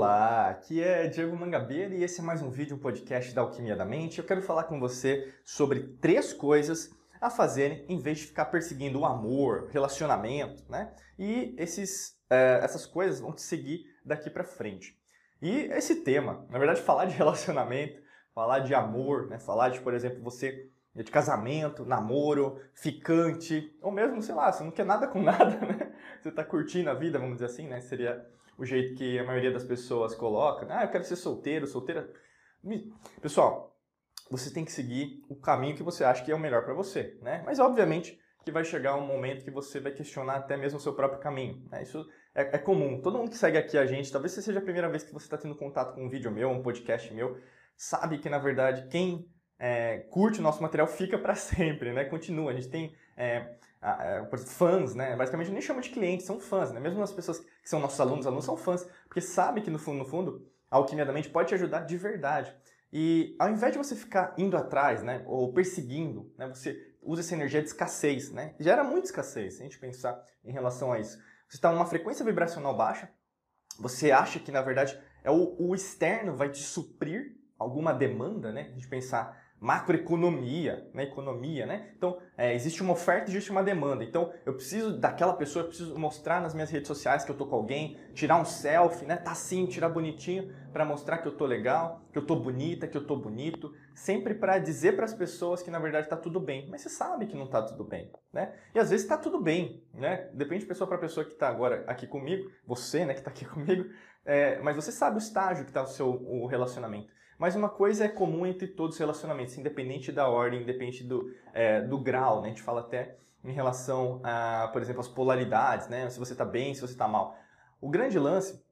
Olá, aqui é Diego Mangabeira e esse é mais um vídeo, podcast da Alquimia da Mente. Eu quero falar com você sobre três coisas a fazerem em vez de ficar perseguindo o amor, relacionamento, né? E esses, é, essas coisas vão te seguir daqui para frente. E esse tema, na verdade, falar de relacionamento, falar de amor, né? Falar de, por exemplo, você de casamento, namoro, ficante, ou mesmo, sei lá, você não quer nada com nada, né? Você tá curtindo a vida, vamos dizer assim, né? Seria o jeito que a maioria das pessoas coloca. Ah, eu quero ser solteiro, solteira. Pessoal, você tem que seguir o caminho que você acha que é o melhor para você, né? Mas obviamente que vai chegar um momento que você vai questionar até mesmo o seu próprio caminho. Né? Isso é, é, comum. Todo mundo que segue aqui a gente, talvez seja a primeira vez que você está tendo contato com um vídeo meu, um podcast meu, sabe que na verdade quem é, curte o nosso material fica para sempre, né? Continua. A gente tem é, fãs, né? Basicamente nem chama de clientes, são fãs, né? Mesmo as pessoas que são nossos alunos, alunos são fãs, porque sabe que no fundo, no fundo, a alquimia da mente pode te ajudar de verdade. E ao invés de você ficar indo atrás, né, ou perseguindo, né, você usa essa energia de escassez, né? Gera muita escassez, se a gente pensar em relação a isso. Você está numa frequência vibracional baixa, você acha que na verdade é o, o externo vai te suprir alguma demanda, né? A gente pensar macroeconomia, né? economia, né? Então, é, existe uma oferta e existe uma demanda. Então, eu preciso daquela pessoa, eu preciso mostrar nas minhas redes sociais que eu tô com alguém, tirar um selfie, né? Tá assim, tirar bonitinho para mostrar que eu tô legal, que eu tô bonita, que eu tô bonito, sempre para dizer para as pessoas que na verdade tá tudo bem. Mas você sabe que não tá tudo bem, né? E às vezes tá tudo bem, né? Depende de pessoa para pessoa que tá agora aqui comigo, você, né, que tá aqui comigo, é, mas você sabe o estágio que tá o seu o relacionamento. Mas uma coisa é comum entre todos os relacionamentos, independente da ordem, independente do, é, do grau, né? A gente fala até em relação a, por exemplo, as polaridades, né? Se você está bem, se você está mal. O grande lance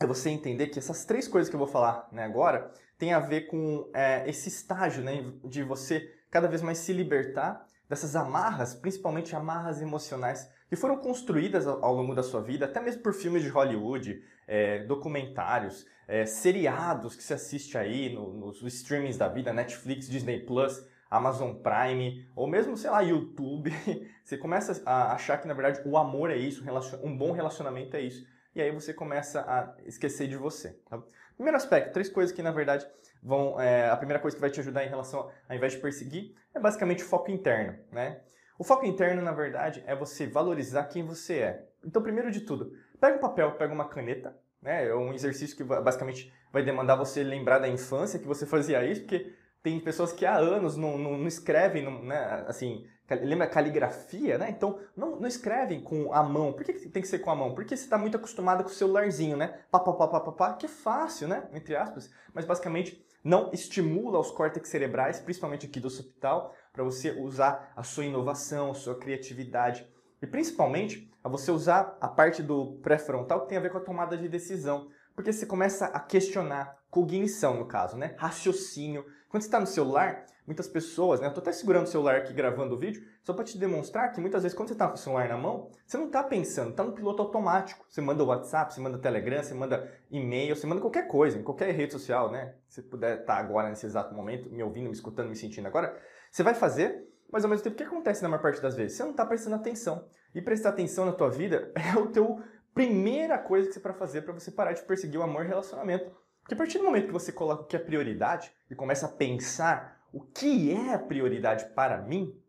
é você entender que essas três coisas que eu vou falar né, agora tem a ver com é, esse estágio né, de você cada vez mais se libertar dessas amarras, principalmente amarras emocionais que foram construídas ao longo da sua vida, até mesmo por filmes de Hollywood, é, documentários, é, seriados que se assiste aí no, nos streamings da vida, Netflix, Disney Plus, Amazon Prime, ou mesmo, sei lá, YouTube, você começa a achar que, na verdade, o amor é isso, um bom relacionamento é isso. E aí você começa a esquecer de você. Tá? Primeiro aspecto, três coisas que, na verdade, vão... É, a primeira coisa que vai te ajudar em relação, ao invés de perseguir, é basicamente o foco interno, né? O foco interno, na verdade, é você valorizar quem você é. Então, primeiro de tudo, pega um papel, pega uma caneta, né? É um exercício que basicamente vai demandar você lembrar da infância que você fazia isso, porque tem pessoas que há anos não, não, não escrevem, não, né? assim, lembra caligrafia, né? Então, não, não escrevem com a mão. Por que tem que ser com a mão? Porque você está muito acostumado com o celularzinho, né? Pá, pá, pá, pá, pá, pá, que é fácil, né? Entre aspas. Mas, basicamente, não estimula os córtex cerebrais, principalmente aqui do hospital, para você usar a sua inovação, a sua criatividade. E, principalmente, a você usar a parte do pré-frontal que tem a ver com a tomada de decisão. Porque você começa a questionar, cognição no caso, né? Raciocínio. Quando você está no celular, muitas pessoas, né? Eu estou até segurando o celular aqui gravando o vídeo, só para te demonstrar que muitas vezes quando você está com o celular na mão, você não está pensando, está no piloto automático. Você manda WhatsApp, você manda Telegram, você manda e-mail, você manda qualquer coisa, em qualquer rede social, né? Se puder estar tá agora nesse exato momento, me ouvindo, me escutando, me sentindo agora, você vai fazer, mas ao mesmo tempo, o que acontece na maior parte das vezes? Você não está prestando atenção. E prestar atenção na tua vida é o teu primeira coisa que você para fazer para você parar de perseguir o amor e relacionamento. Porque a partir do momento que você coloca o que é prioridade e começa a pensar o que é a prioridade para mim,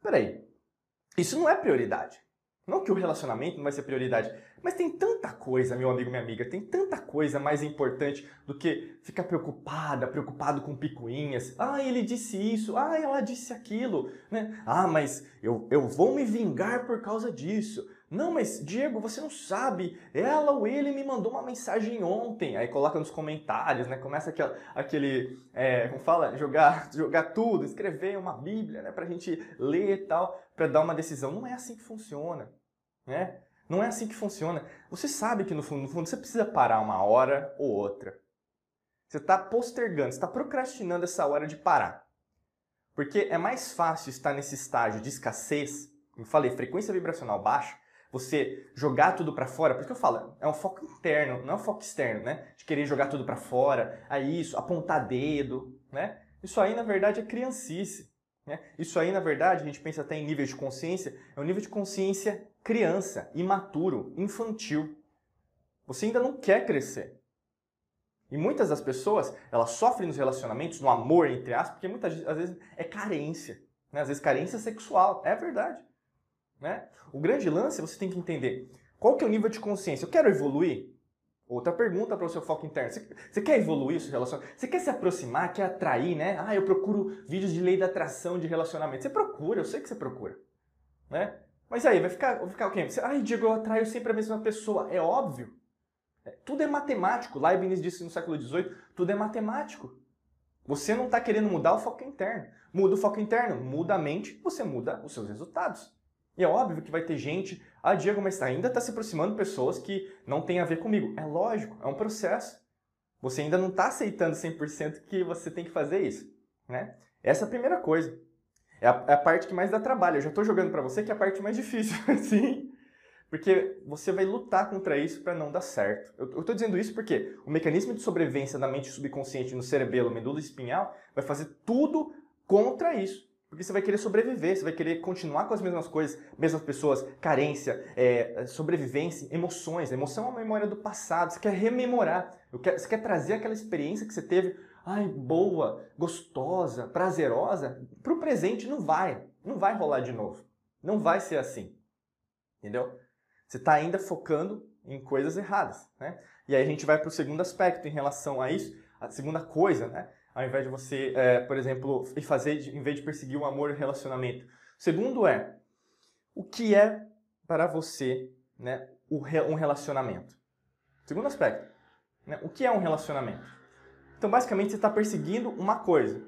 peraí, isso não é prioridade. Não que o relacionamento não vai ser prioridade, mas tem tanta coisa, meu amigo, minha amiga, tem tanta coisa mais importante do que ficar preocupada, preocupado com picuinhas. Ah, ele disse isso, ah, ela disse aquilo, né? Ah, mas eu, eu vou me vingar por causa disso. Não, mas Diego, você não sabe. Ela ou ele me mandou uma mensagem ontem. Aí coloca nos comentários, né? Começa aquele, aquele é, como fala, jogar, jogar tudo, escrever uma Bíblia, né? Pra gente ler e tal, para dar uma decisão. Não é assim que funciona, né? Não é assim que funciona. Você sabe que no fundo, no fundo, você precisa parar uma hora ou outra. Você está postergando, você está procrastinando essa hora de parar. Porque é mais fácil estar nesse estágio de escassez, como eu falei, frequência vibracional baixa, você jogar tudo para fora, porque eu falo, é um foco interno, não é um foco externo, né? De querer jogar tudo para fora, é isso, apontar dedo, né? Isso aí, na verdade, é criancice. Né? Isso aí, na verdade, a gente pensa até em nível de consciência, é um nível de consciência criança, imaturo, infantil. Você ainda não quer crescer. E muitas das pessoas, elas sofrem nos relacionamentos, no amor, entre aspas, porque muitas às vezes é carência. Né? Às vezes carência sexual. É verdade. Né? O grande lance, você tem que entender qual que é o nível de consciência. Eu quero evoluir? Outra pergunta para o seu foco interno. Você, você quer evoluir o seu relacionamento? Você quer se aproximar, quer atrair, né? Ah, eu procuro vídeos de lei da atração de relacionamento. Você procura, eu sei que você procura. Né? Mas aí, vai ficar, vai ficar o quê? Você, Ai, Diego, eu atraio sempre a mesma pessoa. É óbvio. É, tudo é matemático. Leibniz disse no século XVIII, tudo é matemático. Você não está querendo mudar o foco interno. Muda o foco interno, muda a mente, você muda os seus resultados. E é óbvio que vai ter gente, ah, Diego, mas ainda está se aproximando pessoas que não têm a ver comigo. É lógico, é um processo. Você ainda não está aceitando 100% que você tem que fazer isso. Né? Essa é a primeira coisa. É a, é a parte que mais dá trabalho. Eu já estou jogando para você que é a parte mais difícil. Sim. Porque você vai lutar contra isso para não dar certo. Eu estou dizendo isso porque o mecanismo de sobrevivência da mente subconsciente no cerebelo, medula espinhal, vai fazer tudo contra isso. Porque você vai querer sobreviver, você vai querer continuar com as mesmas coisas, mesmas pessoas, carência, é, sobrevivência, emoções. A emoção é uma memória do passado, você quer rememorar, você quer trazer aquela experiência que você teve, ai, boa, gostosa, prazerosa, para o presente não vai, não vai rolar de novo. Não vai ser assim. Entendeu? Você está ainda focando em coisas erradas. Né? E aí a gente vai para o segundo aspecto em relação a isso, a segunda coisa, né? ao invés de você, é, por exemplo, fazer, em vez de perseguir o amor e o relacionamento. O segundo é, o que é para você né, um relacionamento? Segundo aspecto, né, o que é um relacionamento? Então, basicamente, você está perseguindo uma coisa,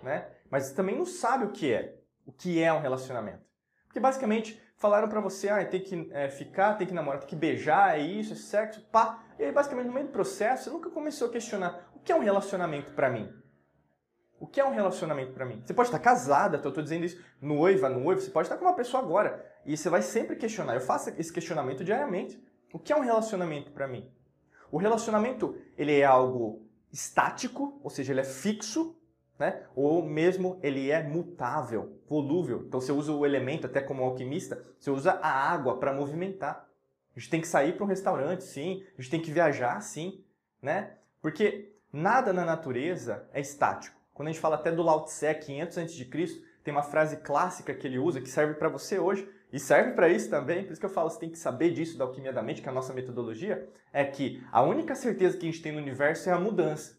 né? mas você também não sabe o que é. O que é um relacionamento. Porque, basicamente, falaram para você, ah, tem que é, ficar, tem que namorar, tem que beijar, é isso, é sexo, pá. E aí, basicamente, no meio do processo, você nunca começou a questionar o que é um relacionamento para mim? O que é um relacionamento para mim? Você pode estar casada, eu estou dizendo isso, noiva, noivo, você pode estar com uma pessoa agora. E você vai sempre questionar. Eu faço esse questionamento diariamente. O que é um relacionamento para mim? O relacionamento, ele é algo estático, ou seja, ele é fixo, né? Ou mesmo ele é mutável, volúvel. Então você usa o elemento, até como alquimista, você usa a água para movimentar. A gente tem que sair para um restaurante, sim. A gente tem que viajar, sim, né? Porque nada na natureza é estático. Quando a gente fala até do Lao Tse, 500 a.C., tem uma frase clássica que ele usa que serve para você hoje e serve para isso também, por isso que eu falo, você tem que saber disso da alquimia da mente, que é a nossa metodologia, é que a única certeza que a gente tem no universo é a mudança.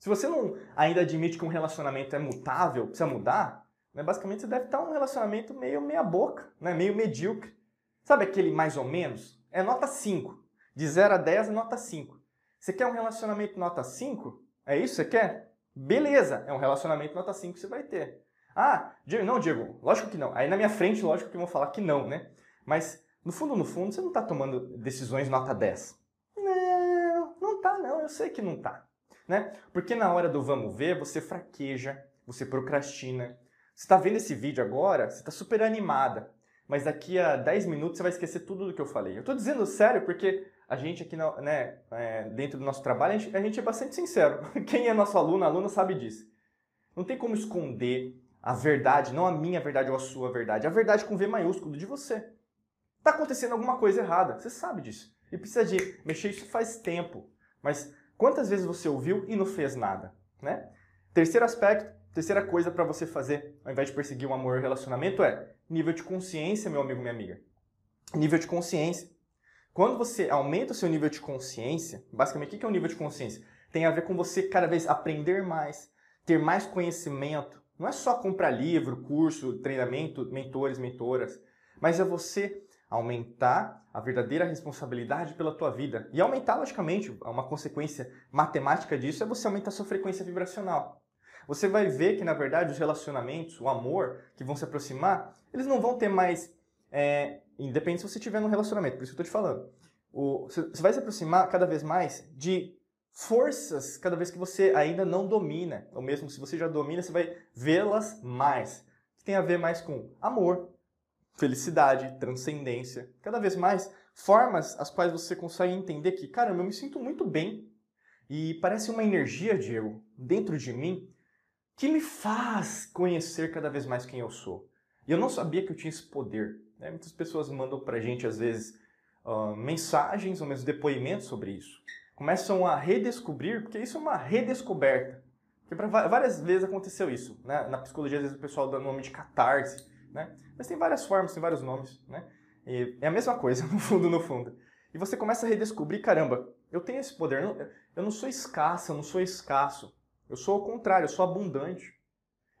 Se você não ainda admite que um relacionamento é mutável, precisa mudar, né, basicamente você deve estar um relacionamento meio meia boca, né, meio medíocre. Sabe aquele mais ou menos? É nota 5. De 0 a 10 é nota 5. Você quer um relacionamento nota 5? É isso que você quer? Beleza, é um relacionamento nota 5 que você vai ter. Ah, Diego, não, Diego, lógico que não. Aí na minha frente, lógico que vão falar que não, né? Mas no fundo, no fundo, você não está tomando decisões nota 10. Não, não tá não, eu sei que não tá. Né? Porque na hora do vamos ver, você fraqueja, você procrastina. Você está vendo esse vídeo agora, você está super animada. Mas daqui a 10 minutos você vai esquecer tudo do que eu falei. Eu estou dizendo sério porque a gente aqui, né, é, dentro do nosso trabalho, a gente, a gente é bastante sincero. Quem é nosso aluno, aluna, sabe disso. Não tem como esconder a verdade, não a minha verdade ou a sua verdade, a verdade com V maiúsculo de você. Está acontecendo alguma coisa errada, você sabe disso. E precisa de mexer isso faz tempo. Mas quantas vezes você ouviu e não fez nada? Né? Terceiro aspecto, terceira coisa para você fazer, ao invés de perseguir um amor e relacionamento, é nível de consciência, meu amigo, minha amiga. Nível de consciência. Quando você aumenta o seu nível de consciência, basicamente o que é o nível de consciência? Tem a ver com você cada vez aprender mais, ter mais conhecimento. Não é só comprar livro, curso, treinamento, mentores, mentoras, mas é você aumentar a verdadeira responsabilidade pela tua vida. E aumentar, logicamente, uma consequência matemática disso é você aumentar a sua frequência vibracional. Você vai ver que, na verdade, os relacionamentos, o amor que vão se aproximar, eles não vão ter mais é, Independente se você estiver num relacionamento, por isso que eu estou te falando. O, você vai se aproximar cada vez mais de forças cada vez que você ainda não domina. Ou mesmo se você já domina, você vai vê-las mais. Que tem a ver mais com amor, felicidade, transcendência. Cada vez mais formas as quais você consegue entender que, caramba, eu me sinto muito bem. E parece uma energia, Diego, dentro de mim que me faz conhecer cada vez mais quem eu sou. E eu não sabia que eu tinha esse poder. Né? Muitas pessoas mandam para a gente, às vezes, uh, mensagens ou mesmo depoimentos sobre isso. Começam a redescobrir, porque isso é uma redescoberta. Porque pra, várias vezes aconteceu isso. Né? Na psicologia, às vezes o pessoal dá nome de catarse, né? mas tem várias formas, tem vários nomes. Né? E é a mesma coisa, no fundo, no fundo. E você começa a redescobrir, caramba, eu tenho esse poder, eu não sou escassa, eu não sou escasso. Eu sou o contrário, eu sou abundante.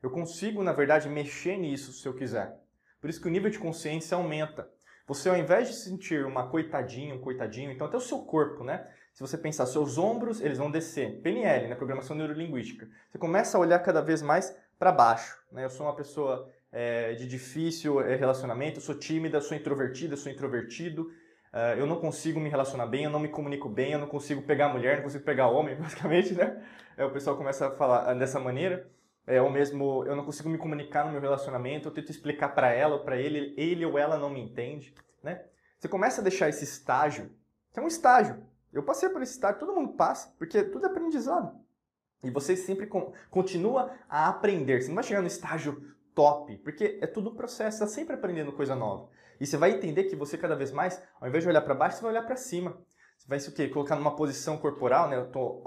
Eu consigo, na verdade, mexer nisso se eu quiser. Por isso que o nível de consciência aumenta. Você, ao invés de sentir uma coitadinha, um coitadinho, então até o seu corpo, né? Se você pensar, seus ombros, eles vão descer. PNL, né? Programação Neurolinguística. Você começa a olhar cada vez mais para baixo. Né? Eu sou uma pessoa é, de difícil é, relacionamento, sou tímida, sou introvertida, sou introvertido. Uh, eu não consigo me relacionar bem, eu não me comunico bem, eu não consigo pegar mulher, não consigo pegar homem, basicamente, né? É, o pessoal começa a falar dessa maneira. É, ou mesmo, eu não consigo me comunicar no meu relacionamento, eu tento explicar para ela ou para ele, ele ou ela não me entende, né? Você começa a deixar esse estágio, que é um estágio. Eu passei por esse estágio, todo mundo passa, porque tudo é aprendizado. E você sempre con continua a aprender. Você não vai chegar no estágio top, porque é tudo um processo, você está sempre aprendendo coisa nova. E você vai entender que você cada vez mais, ao invés de olhar para baixo, você vai olhar para cima. Você vai se o quê? Colocar numa posição corporal, né? Eu estou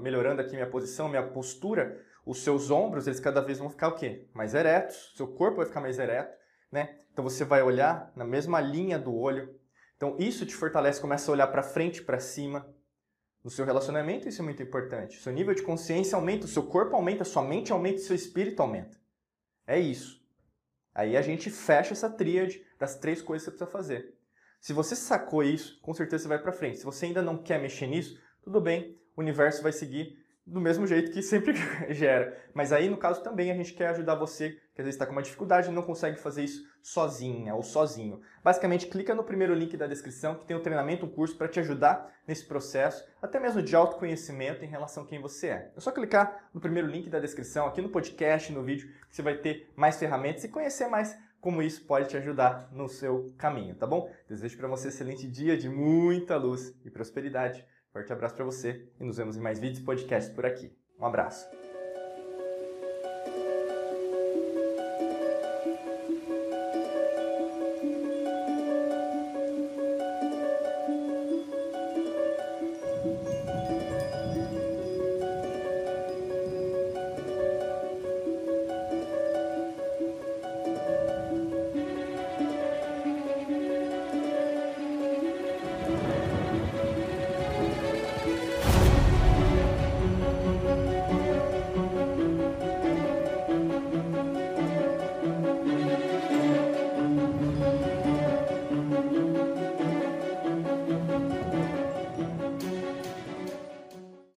melhorando aqui minha posição, minha postura. Os seus ombros, eles cada vez vão ficar o quê? Mais eretos. Seu corpo vai ficar mais ereto, né? Então você vai olhar na mesma linha do olho. Então isso te fortalece, começa a olhar para frente, para cima. No seu relacionamento, isso é muito importante. Seu nível de consciência aumenta, o seu corpo aumenta, sua mente aumenta, seu espírito aumenta. É isso. Aí a gente fecha essa tríade das três coisas que você precisa fazer. Se você sacou isso, com certeza você vai para frente. Se você ainda não quer mexer nisso, tudo bem, o universo vai seguir do mesmo jeito que sempre gera. Mas aí, no caso, também a gente quer ajudar você, que às vezes está com uma dificuldade e não consegue fazer isso sozinha ou sozinho. Basicamente, clica no primeiro link da descrição, que tem um treinamento, um curso para te ajudar nesse processo, até mesmo de autoconhecimento em relação a quem você é. É só clicar no primeiro link da descrição, aqui no podcast, no vídeo, que você vai ter mais ferramentas e conhecer mais como isso pode te ajudar no seu caminho, tá bom? Desejo para você um excelente dia de muita luz e prosperidade. Forte abraço para você e nos vemos em mais vídeos e podcasts por aqui. Um abraço.